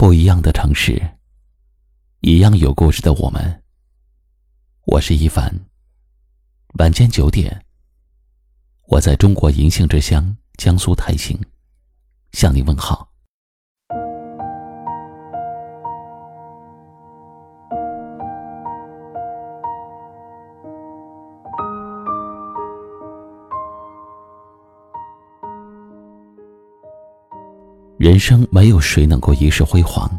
不一样的城市，一样有故事的我们。我是一凡。晚间九点，我在中国银杏之乡江苏台兴向你问好。人生没有谁能够一世辉煌，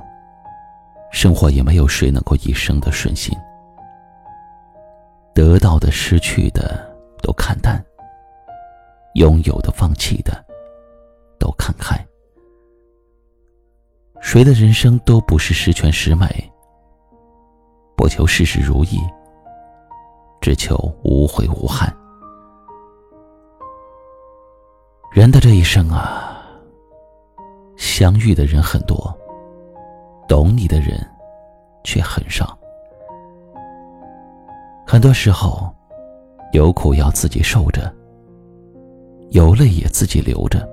生活也没有谁能够一生的顺心。得到的、失去的都看淡，拥有的、放弃的都看开。谁的人生都不是十全十美，不求事事如意，只求无悔无憾。人的这一生啊。相遇的人很多，懂你的人却很少。很多时候，有苦要自己受着，有泪也自己流着。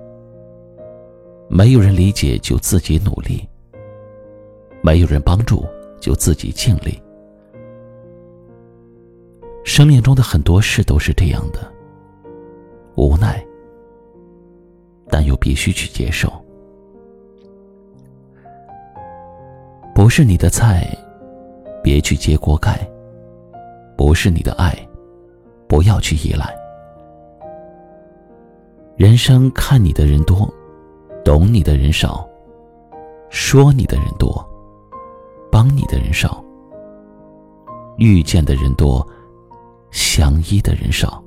没有人理解就自己努力，没有人帮助就自己尽力。生命中的很多事都是这样的，无奈，但又必须去接受。不是你的菜，别去揭锅盖；不是你的爱，不要去依赖。人生看你的人多，懂你的人少；说你的人多，帮你的人少；遇见的人多，相依的人少。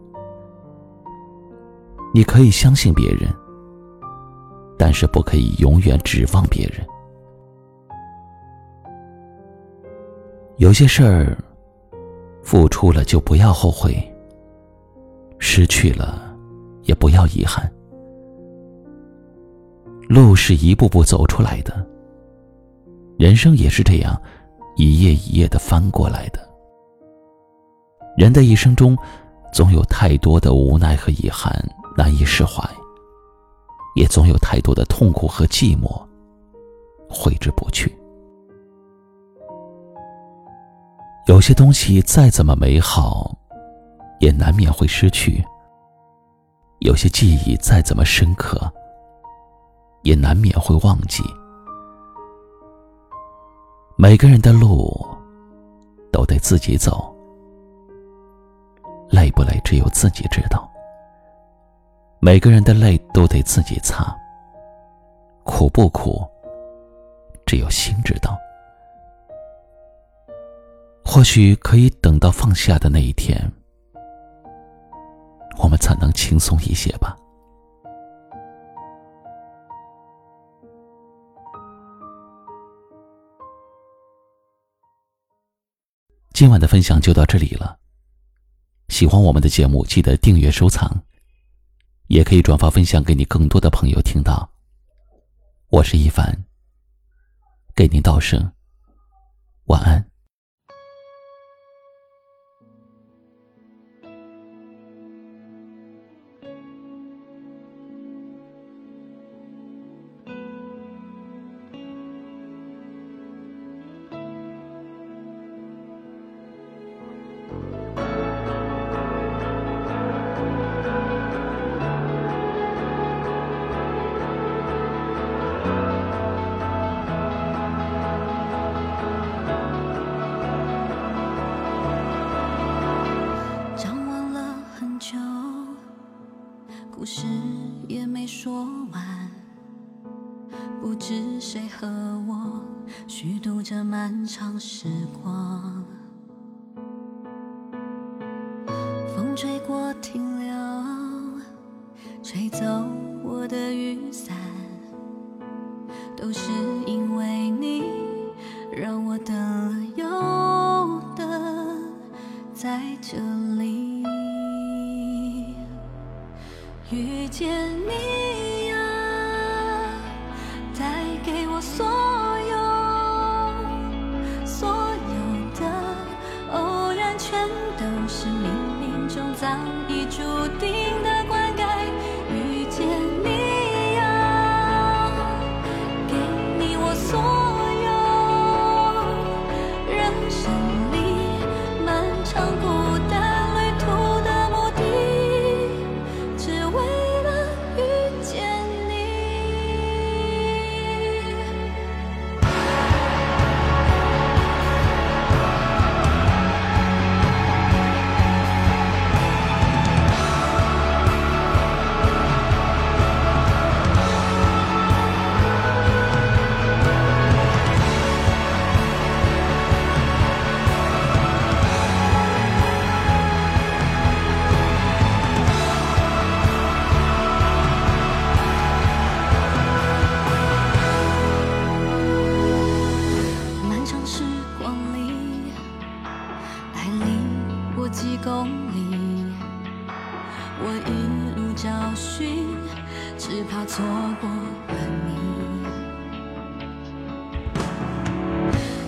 你可以相信别人，但是不可以永远指望别人。有些事儿，付出了就不要后悔；失去了，也不要遗憾。路是一步步走出来的，人生也是这样，一页一页的翻过来的。人的一生中，总有太多的无奈和遗憾难以释怀，也总有太多的痛苦和寂寞挥之不去。有些东西再怎么美好，也难免会失去；有些记忆再怎么深刻，也难免会忘记。每个人的路都得自己走，累不累只有自己知道；每个人的泪都得自己擦，苦不苦只有心知道。或许可以等到放下的那一天，我们才能轻松一些吧。今晚的分享就到这里了。喜欢我们的节目，记得订阅收藏，也可以转发分享给你更多的朋友听到。我是一凡，给您道声晚安。事也没说完，不知谁和我虚度这漫长时光。遇见你呀，带给我所有，所有的偶然全都是冥冥中早已注定的。过几公里我一路找寻只怕错过了你。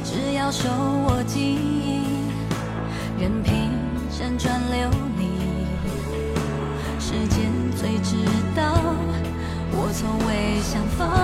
只要守我记忆任凭辗转流离时间最知道我从未想放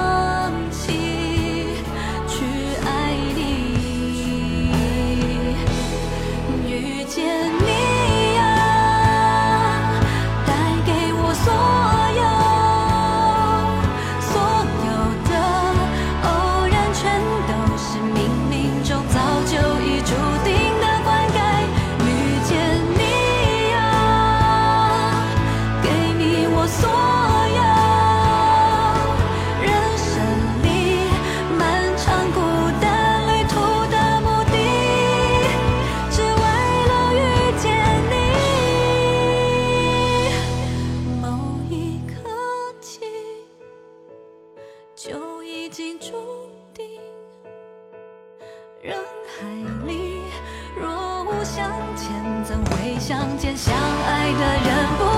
相见相爱的人不